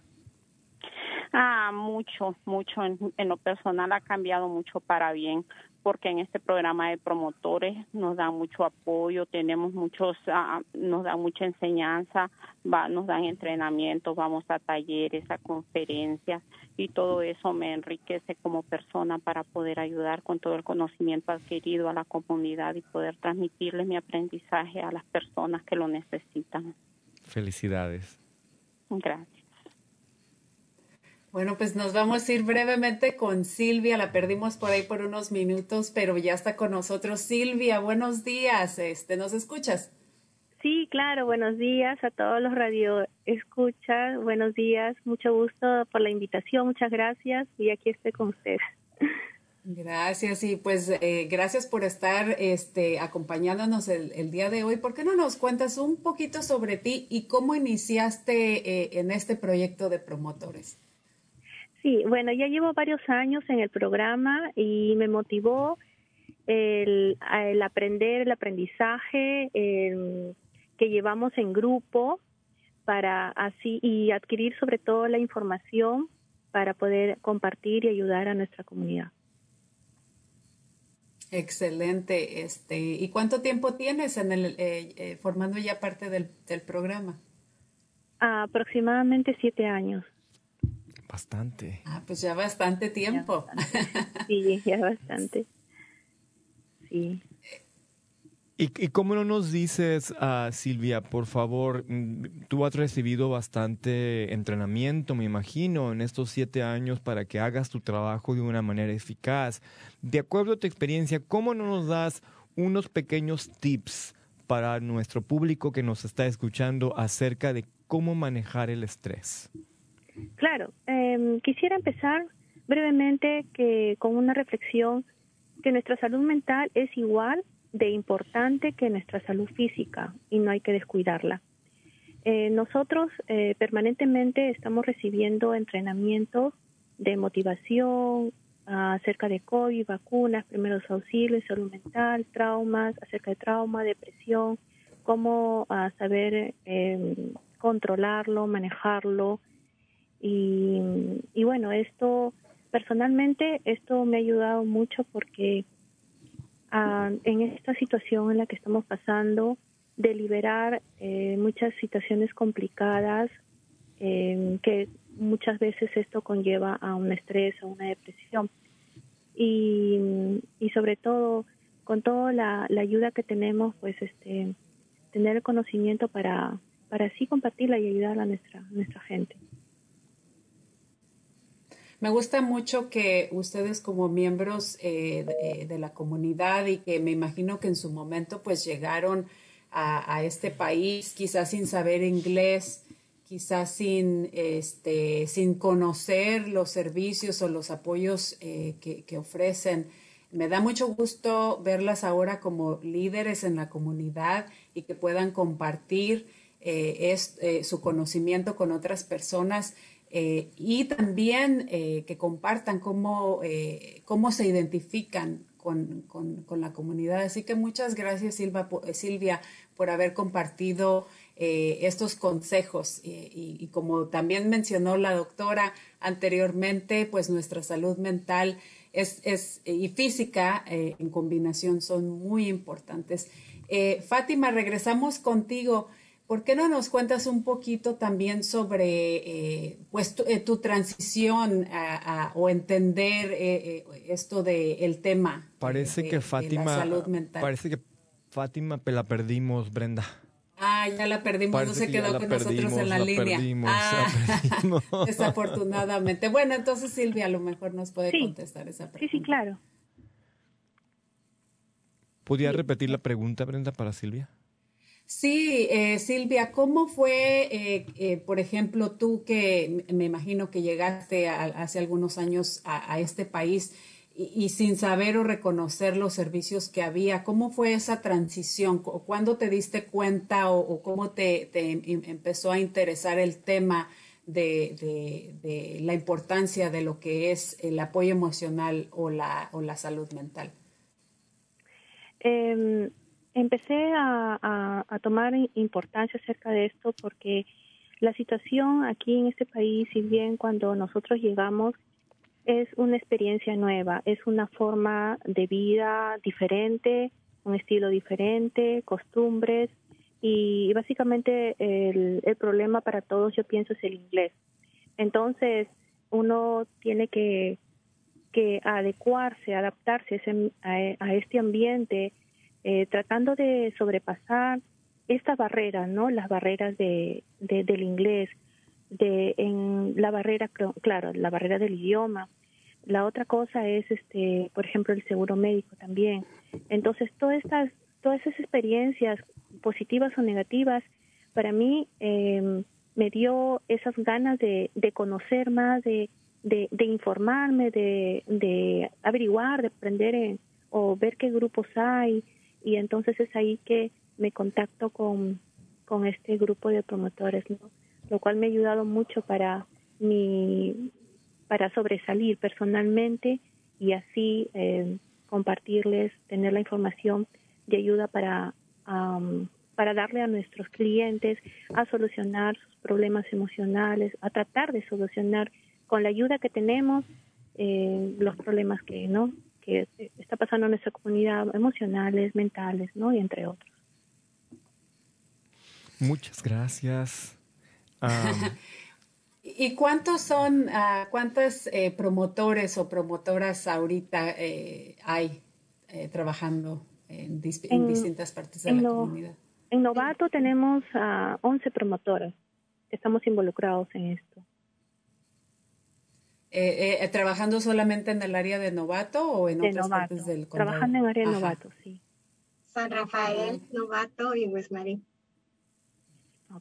Ah, mucho, mucho. en, lo personal ha cambiado mucho para bien porque en este programa de promotores nos dan mucho apoyo, tenemos muchos, ah, nos dan mucha enseñanza, nos dan entrenamientos, vamos a talleres, a conferencias y todo eso me enriquece como persona para poder ayudar con todo el conocimiento adquirido a la comunidad y poder transmitirles mi aprendizaje a las personas que lo necesitan. Felicidades. Gracias. Bueno, pues nos vamos a ir brevemente con Silvia. La perdimos por ahí por unos minutos, pero ya está con nosotros. Silvia, buenos días. Este, ¿Nos escuchas? Sí, claro. Buenos días a todos los radio escuchas. Buenos días. Mucho gusto por la invitación. Muchas gracias. Y aquí estoy con ustedes. Gracias y pues eh, gracias por estar este, acompañándonos el, día de hoy. ¿Por qué no nos cuentas un poquito sobre ti y cómo iniciaste eh, en este proyecto de promotores? Sí, bueno, ya llevo varios años en el programa y me motivó el, aprender, el aprendizaje que llevamos en grupo para así y adquirir sobre todo la información para poder compartir y ayudar a nuestra comunidad. Excelente. Este, ¿y cuánto tiempo tienes en el eh, eh, formando ya parte del, del programa? aproximadamente siete años. Bastante. Ah, pues ya bastante tiempo. Sí, ya bastante. Sí. ¿Y, y cómo no nos dices, ah, Silvia, por favor, mm, tú has recibido bastante entrenamiento, me imagino, en estos siete años para que hagas tu trabajo de una manera eficaz. De acuerdo a tu experiencia, ¿cómo no nos das unos pequeños tips para nuestro público que nos está escuchando acerca de cómo manejar el estrés? Claro, em, quisiera empezar brevemente que con una reflexión que nuestra salud mental es igual de importante que nuestra salud física y no hay que descuidarla. Eh, nosotros eh, permanentemente estamos recibiendo entrenamientos de motivación acerca de COVID, vacunas, primeros auxilios, salud mental, traumas, acerca de trauma, depresión, cómo ah, saber em, controlarlo, manejarlo, y, bueno, esto personalmente, esto me ha ayudado mucho porque ah, en esta situación en la que estamos pasando, de liberar eh, muchas situaciones complicadas, eh, que muchas veces esto conlleva a un estrés, a una depresión. Y, y sobre todo, con toda la, la, ayuda que tenemos, pues este tener el conocimiento para, para así compartirla y ayudar a nuestra, nuestra gente. Me gusta mucho que ustedes como miembros eh, eh, de, la comunidad y que me imagino que en su momento pues llegaron a, este país quizás sin saber inglés, quizás sin, este, sin conocer los servicios o los apoyos eh, que, ofrecen. Me da mucho gusto verlas ahora como líderes en la comunidad y que puedan compartir su conocimiento con otras personas. Eh, y también eh, que compartan cómo, eh, cómo se identifican con, con, la comunidad. Así que muchas gracias Silva, Silvia por haber compartido estos consejos y, y, como también mencionó la doctora anteriormente, pues nuestra salud mental es, es y física en combinación son muy importantes. Fátima, regresamos contigo. ¿Por qué no nos cuentas un poquito también sobre eh, pues, tu, eh, transición o entender eh, esto del tema? Parece que Fátima, salud mental. parece que Fátima la perdimos, Brenda. Ah, ya la perdimos, no se quedó con nosotros en la, línea. Perdimos, ah, desafortunadamente. Bueno, entonces Silvia a lo mejor nos puede contestar esa pregunta. Sí, sí, claro. ¿Podría repetir la pregunta, Brenda, para Silvia? Sí, eh, Silvia, ¿cómo fue, eh, eh, por ejemplo, tú que me imagino que llegaste hace algunos años a, este país y, sin saber o reconocer los servicios que había, ¿cómo fue esa transición? ¿Cuándo te diste cuenta o, cómo te, em, empezó a interesar el tema de, la importancia de lo que es el apoyo emocional o la, o la salud mental? Em, empecé a, tomar importancia acerca de esto porque la situación aquí en este país, si bien cuando nosotros llegamos es una experiencia nueva, es una forma de vida diferente, un estilo diferente, costumbres y básicamente el, problema para todos yo pienso es el inglés. Entonces uno tiene que, adecuarse, adaptarse a, a este ambiente eh, tratando de sobrepasar esta barrera, ¿no? Las barreras de, del inglés, de en la barrera, claro, la barrera del idioma. La otra cosa es, este, por ejemplo, el seguro médico también. Entonces, todas estas, todas esas experiencias positivas o negativas, para mí eh, me dio esas ganas de, de conocer más, de, de, informarme, de, de averiguar, de aprender o ver qué grupos hay, y entonces es ahí que me contacto con, con este grupo de promotores, ¿no? lo cual me ha ayudado mucho para mi para sobresalir personalmente y así eh, compartirles, tener la información de ayuda para para darle a nuestros clientes a solucionar sus problemas emocionales, a tratar de solucionar con la ayuda que tenemos eh, los problemas que no que está pasando en nuestra comunidad, emocionales, mentales, ¿no? Y entre otros. Muchas gracias. ¿Y cuántos son, uh, cuántos eh, promotores o promotoras ahorita eh, hay eh, trabajando en, dis en, distintas partes de la no, comunidad? En Novato tenemos uh, 11 promotoras que estamos involucrados en esto. Eh, ¿Trabajando solamente en el área de Novato o en de otras novato. partes del condado? Trabajando en área de. Novato, sí. San Rafael, Novato y West Marín. Oh,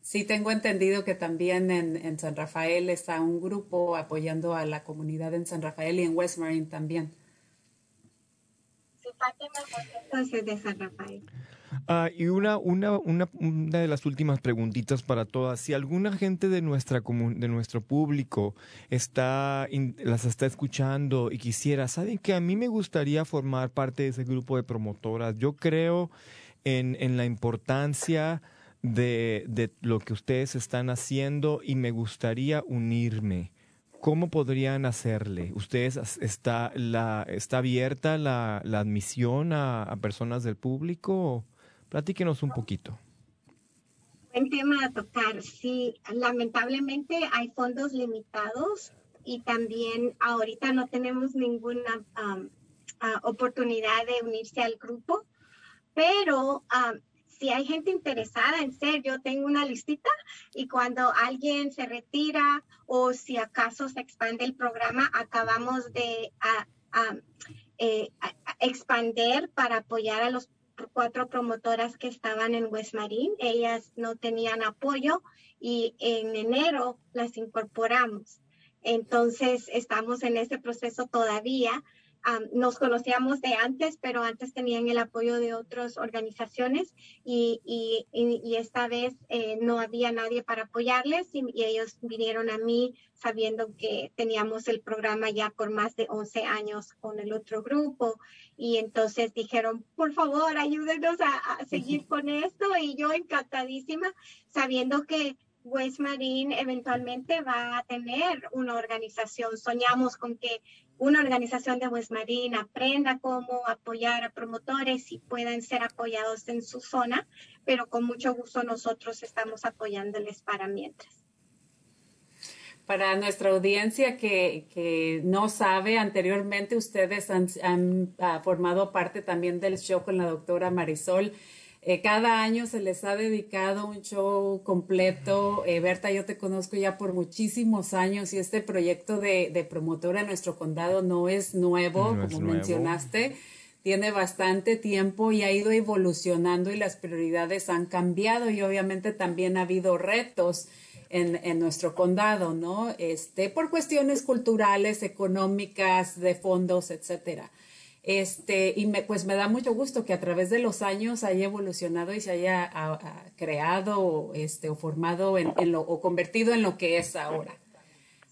sí, tengo entendido que también en, en, San Rafael está un grupo apoyando a la comunidad en San Rafael y en West Marine también. Sí, Fátima entonces de San Rafael. Uh, y una, una, una, una, de las últimas preguntitas para todas. Si alguna gente de, nuestra de nuestro público está, las está escuchando y quisiera, saben que a mí me gustaría formar parte de ese grupo de promotoras. Yo creo en, en la importancia de, de lo que ustedes están haciendo y me gustaría unirme. ¿Cómo podrían hacerle? ¿Ustedes está, la, está abierta la, admisión a personas del público? Platíquenos un poquito. Buen tema a tocar. Sí, lamentablemente hay fondos limitados y también ahorita no tenemos ninguna um, oportunidad de unirse al grupo, pero um, si hay gente interesada en ser, yo tengo una listita y cuando alguien se retira o si acaso se expande el programa, acabamos de uh, expander para apoyar a los cuatro promotoras que estaban en West Marine. Ellas no tenían apoyo y en enero las incorporamos. Entonces, estamos en ese proceso todavía. Um, nos conocíamos de antes, pero antes tenían el apoyo de otras organizaciones y, y, y esta vez eh, no había nadie para apoyarles y, y, ellos vinieron a mí sabiendo que teníamos el programa ya por más de 11 años con el otro grupo y entonces dijeron, por favor, ayúdenos a, a seguir con esto y yo encantadísima sabiendo que West Marine eventualmente va a tener una organización. Soñamos con que una organización de West Marine aprenda cómo apoyar a promotores y puedan ser apoyados en su zona, pero con mucho gusto nosotros estamos apoyándoles para mientras. Para nuestra audiencia que, que no sabe, anteriormente ustedes han, han uh, formado parte también del show con la doctora Marisol. Eh, cada año se les ha dedicado un show completo. Eh, Berta, yo te conozco ya por muchísimos años y este proyecto de, de promotora en nuestro condado no es nuevo, No como es nuevo. mencionaste. Tiene bastante tiempo y ha ido evolucionando y las prioridades han cambiado y obviamente también ha habido retos en, en nuestro condado, ¿no? Este, por cuestiones culturales, económicas, de fondos, etcétera. Este, y me, pues me da mucho gusto que a través de los años haya evolucionado y se haya a, a, creado este, o formado en, en lo, o convertido en lo que es ahora.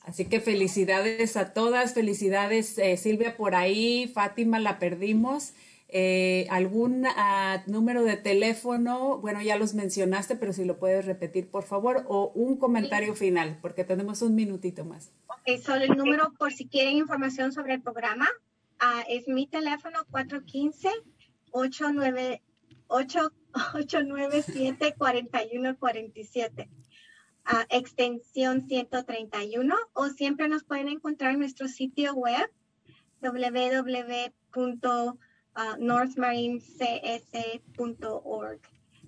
Así que felicidades a todas, felicidades eh, Silvia por ahí, Fátima la perdimos. Eh, ¿Algún uh, número de teléfono? Bueno, ya los mencionaste, pero si lo puedes repetir, por favor, o un comentario sí. final, porque tenemos un minutito más. Ok, solo el número por si quieren información sobre el programa. Uh, es mi teléfono 415-897-4147, uh, extensión 131, o siempre nos pueden encontrar en nuestro sitio web www.northmarinecs.org.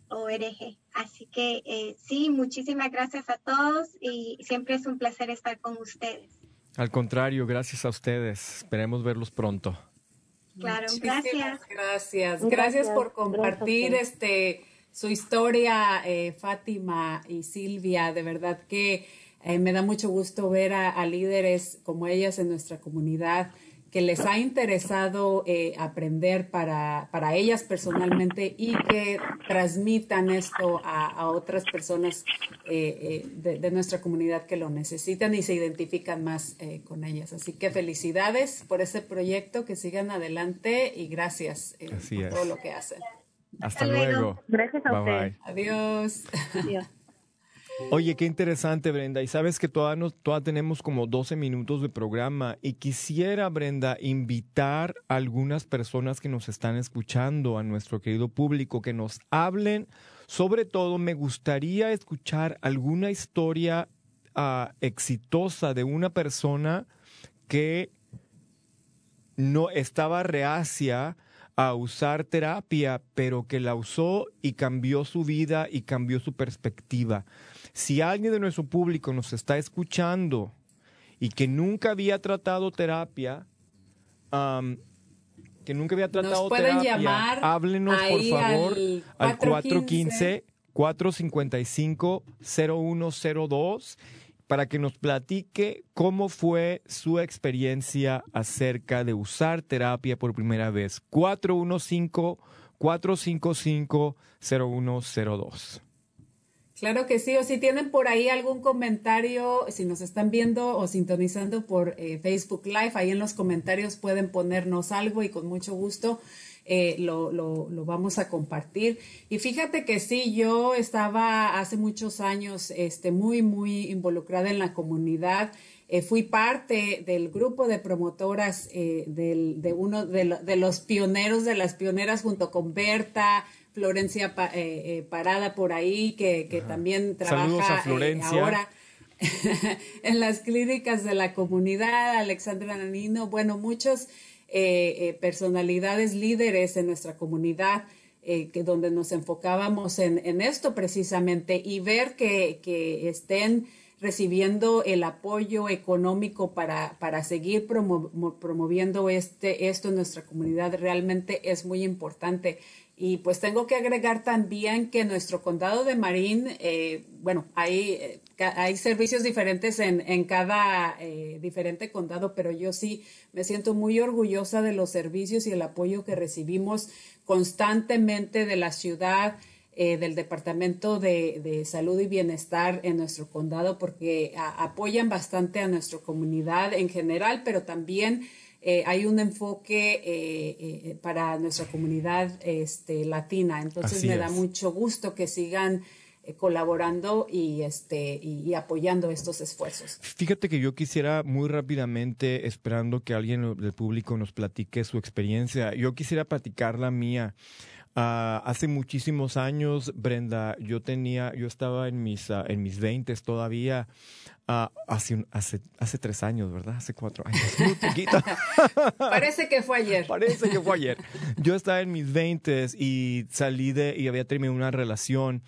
ORG. Así que eh, sí, muchísimas gracias a todos y siempre es un placer estar con ustedes. Al contrario, gracias a ustedes. Esperemos verlos pronto. Claro, Muchísimas gracias. gracias. Gracias por compartir Gracias. este su historia, eh, Fátima y Silvia. De verdad que eh, me da mucho gusto ver a, a, líderes como ellas en nuestra comunidad que les ha interesado eh, aprender para, para ellas personalmente y que transmitan esto a, a otras personas eh, eh, de, de, nuestra comunidad que lo necesitan y se identifican más eh, con ellas. Así que felicidades por ese proyecto, que sigan adelante y gracias eh, por todo lo que hacen. Hasta Hasta luego. luego. Gracias a Bye usted. bye. Adiós. Adiós. Oye, qué interesante, Brenda. Y sabes que todavía, nos, todavía tenemos como 12 minutos de programa. Y quisiera, Brenda, invitar a algunas personas que nos están escuchando, a nuestro querido público, que nos hablen. Sobre todo, me gustaría escuchar alguna historia ah, exitosa de una persona que no estaba reacia a usar terapia, pero que la usó y cambió su vida y cambió su perspectiva. Si alguien de nuestro público nos está escuchando y que nunca había tratado terapia, am, que nunca había tratado pueden terapia, llamar háblenos por favor al al 415. 415-455-0102 para que nos platique cómo fue su experiencia acerca de usar terapia por primera vez. 415-455-0102. Claro que sí, o si tienen por ahí algún comentario, si nos están viendo o sintonizando por eh, Facebook Live, ahí en los comentarios pueden ponernos algo y con mucho gusto eh, lo, lo, lo vamos a compartir. Y fíjate que sí, yo estaba hace muchos años este, muy, muy involucrada en la comunidad. Eh, fui parte del grupo de promotoras del, de uno de, de los pioneros, de las pioneras junto con Berta, Florencia Pa- eh, eh, Parada por ahí, que, que también trabaja eh, ahora en las clínicas de la comunidad, Alexandra Nanino, bueno, muchos eh, personalidades líderes en nuestra comunidad, eh, que donde nos enfocábamos en, en esto precisamente y ver que, que estén recibiendo el apoyo económico para, para seguir promo- mo- promoviendo este, esto en nuestra comunidad realmente es muy importante. Y pues tengo que agregar también que nuestro condado de Marín, eh, bueno, hay, eh, hay servicios diferentes en, en cada eh, diferente condado, pero yo sí me siento muy orgullosa de los servicios y el apoyo que recibimos constantemente de la ciudad, eh, del Departamento de, de Salud y Bienestar en nuestro condado, porque apoyan bastante a nuestra comunidad en general, pero también eh, hay un enfoque eh, eh, para nuestra comunidad este, latina. Entonces Así me da mucho gusto que sigan colaborando y, este, y, y apoyando estos esfuerzos. Fíjate que yo quisiera muy rápidamente, esperando que alguien del público nos platique su experiencia, yo quisiera platicar la mía. Ah, hace muchísimos años, Brenda, yo tenía, yo estaba en mis, ah, en mis 20 todavía, ah, hace, un- hace, hace tres años, ¿verdad? Hace cuatro años, muy poquito. Parece que fue ayer. Parece que fue ayer. Yo estaba en mis 20 y salí de y había terminado una relación.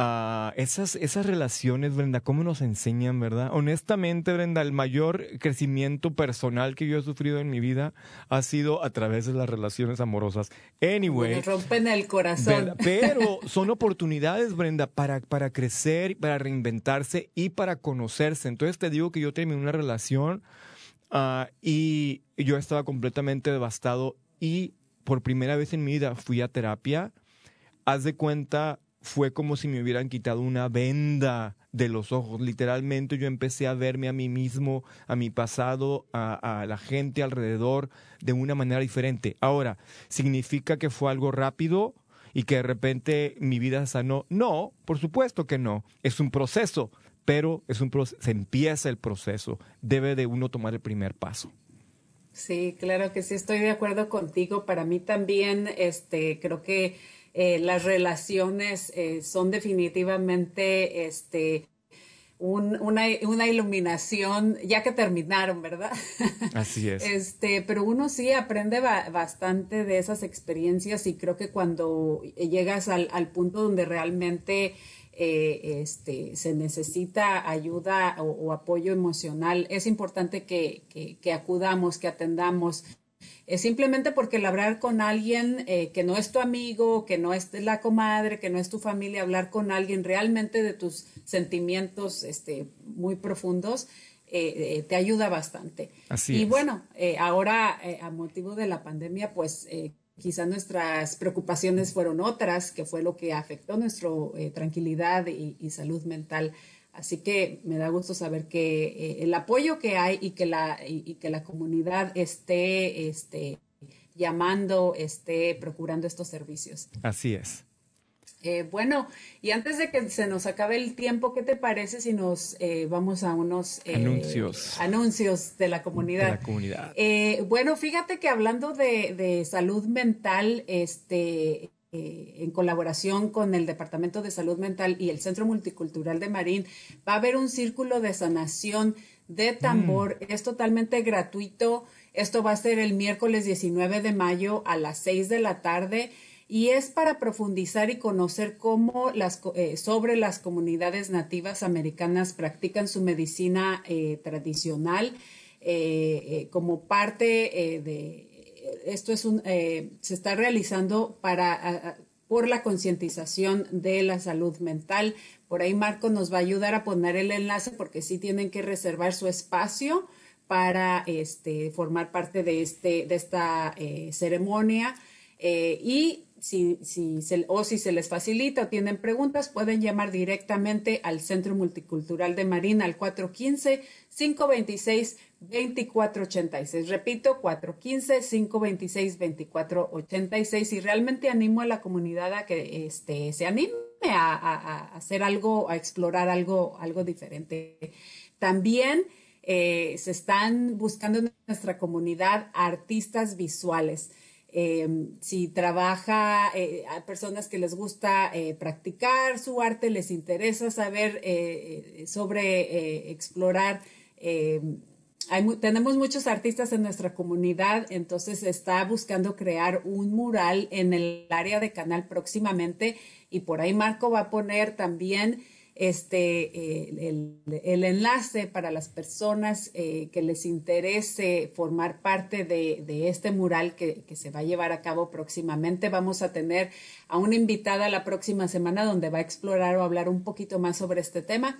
Ah, esas, esas relaciones, Brenda, ¿cómo nos enseñan, verdad? Honestamente, Brenda, el mayor crecimiento personal que yo he sufrido en mi vida ha sido a través de las relaciones amorosas. Anyway. Nos rompen el corazón. ¿verdad? Pero son oportunidades, Brenda, para, para crecer, para reinventarse y para conocerse. Entonces te digo que yo terminé una relación ah, y yo estaba completamente devastado y por primera vez en mi vida fui a terapia. Haz de cuenta, fue como si me hubieran quitado una venda de los ojos. Literalmente yo empecé a verme a mí mismo, a mi pasado, a, la gente alrededor de una manera diferente. Ahora, ¿significa que fue algo rápido y que de repente mi vida sanó? No, por supuesto que no. Es un proceso, pero es un se empieza el proceso. Debe de uno tomar el primer paso. Sí, claro que sí, estoy de acuerdo contigo. Para mí también, este, creo que eh, las relaciones eh, son definitivamente, este, un- una, una iluminación, ya que terminaron, ¿verdad? Así es. Este, pero uno sí aprende ba- bastante de esas experiencias y creo que cuando llegas al, al punto donde realmente eh, este, se necesita ayuda o, o apoyo emocional, es importante que, que- que acudamos, que atendamos. Es simplemente porque el hablar con alguien eh, que no es tu amigo, que no es la comadre, que no es tu familia, hablar con alguien realmente de tus sentimientos este, muy profundos, eh, eh, te ayuda bastante. Así y es. bueno, eh, ahora eh, a motivo de la pandemia, pues eh, quizás nuestras preocupaciones fueron otras, que fue lo que afectó nuestra tranquilidad y, y salud mental. Así que me da gusto saber que eh, el apoyo que hay y que la, y, y que la comunidad esté este, llamando, esté procurando estos servicios. Así es. Eh, bueno, y antes de que se nos acabe el tiempo, ¿qué te parece si nos eh, vamos a unos eh, Anuncios. anuncios de la De comunidad? la comunidad. Bueno, fíjate que hablando de, de salud mental, este, eh, en colaboración con el Departamento de Salud Mental y el Centro Multicultural de Marín, va a haber un círculo de sanación de tambor. Es totalmente gratuito. Esto va a ser el miércoles 19 de mayo a las 6 de la tarde y es para profundizar y conocer cómo las, eh, sobre las comunidades nativas americanas practican su medicina eh, tradicional eh, como parte de esto es un se está realizando para por la concientización de la salud mental. Por ahí Marco nos va a ayudar a poner el enlace porque sí tienen que reservar su espacio para este, formar parte de, este, de esta ceremonia. y si, si se, o si se les facilita o tienen preguntas, pueden llamar directamente al Centro Multicultural de Marina al 415-526-2486. Repito, 415-526-2486. Y realmente animo a la comunidad a que este, se anime a, a, hacer algo, a explorar algo, algo diferente. También eh, se están buscando en nuestra comunidad artistas visuales. Em, si trabaja eh, a personas que les gusta eh, practicar su arte, les interesa saber eh, sobre explorar. Em, tenemos muchos artistas en nuestra comunidad, entonces está buscando crear un mural en el área de canal próximamente y por ahí Marco va a poner también este, el, enlace para las personas eh, que les interese formar parte de, este mural que, se va a llevar a cabo próximamente. Vamos a tener a una invitada la próxima semana donde va a explorar o hablar un poquito más sobre este tema.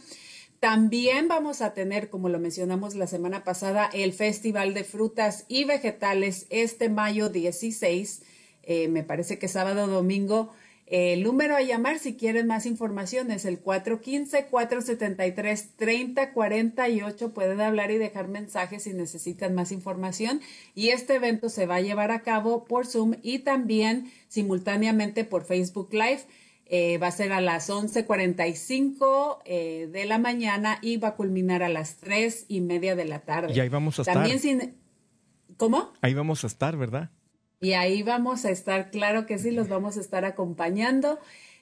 También vamos a tener, como lo mencionamos la semana pasada, el Festival de Frutas y Vegetales este mayo 16, eh, me parece que sábado domingo el número a llamar si quieren más información es el 415-473-3048. Pueden hablar y dejar mensajes si necesitan más información. Y este evento se va a llevar a cabo por Zoom y también simultáneamente por Facebook Live. Eh, va a ser a las 11.45 eh, de la mañana y va a culminar a las 3 y media de la tarde. Y ahí vamos a estar. También sin... ¿Cómo? Ahí vamos a estar, ¿verdad? Y ahí vamos a estar, claro que sí, los vamos a estar acompañando.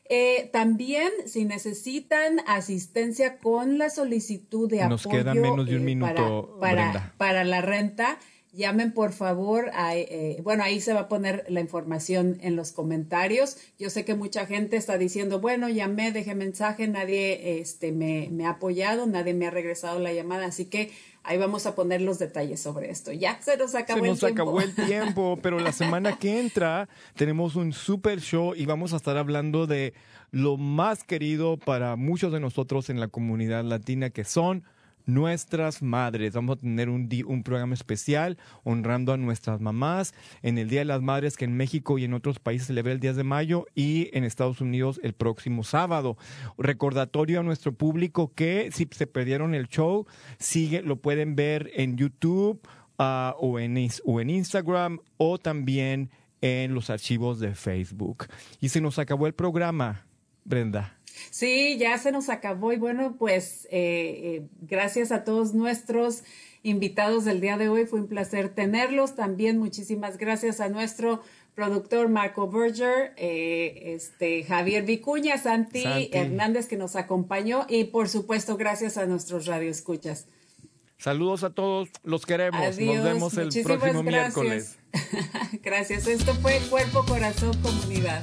Eh, también, si necesitan asistencia con la solicitud de Nos queda menos de un eh, minuto, para, para, la renta, llamen por favor. Eh, bueno, ahí se va a poner la información en los comentarios. Yo sé que mucha gente está diciendo, bueno, llamé, dejé mensaje, nadie este, me, me ha apoyado, nadie me ha regresado la llamada, así que Ahí vamos a poner los detalles sobre esto. Ya se nos acabó el tiempo. Se nos acabó el tiempo, pero la semana que entra tenemos un super show y vamos a estar hablando de lo más querido para muchos de nosotros en la comunidad latina, que son nuestras madres. Vamos a tener un, un programa especial honrando a nuestras mamás en el Día de las Madres que en México y en otros países se celebra el 10 de mayo y en Estados Unidos el próximo sábado. Recordatorio a nuestro público que si se perdieron el show, sigue, lo pueden ver en YouTube uh, o, en, o en Instagram o también en los archivos de Facebook. Y se nos acabó el programa, Brenda. Sí, ya se nos acabó y bueno, pues eh, eh, gracias a todos nuestros invitados del día de hoy, fue un placer tenerlos. También muchísimas gracias a nuestro productor Marco Berger, eh, este, Javier Vicuña, Santi, Hernández que nos acompañó y por supuesto gracias a nuestros radioescuchas. Saludos a todos, los queremos. Nos vemos el próximo miércoles. gracias. Esto fue Cuerpo, Corazón, Comunidad.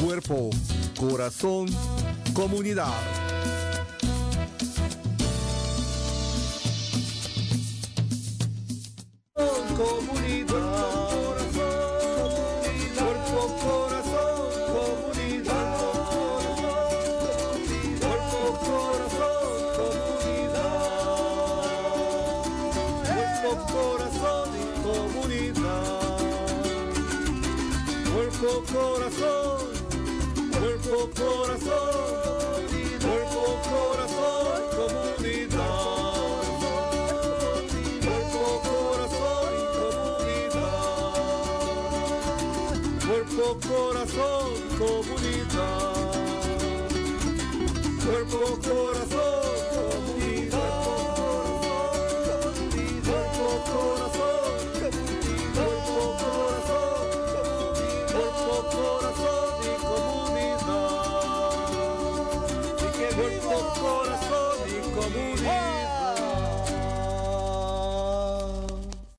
cuerpo, corazón, comunidad. Comunidad,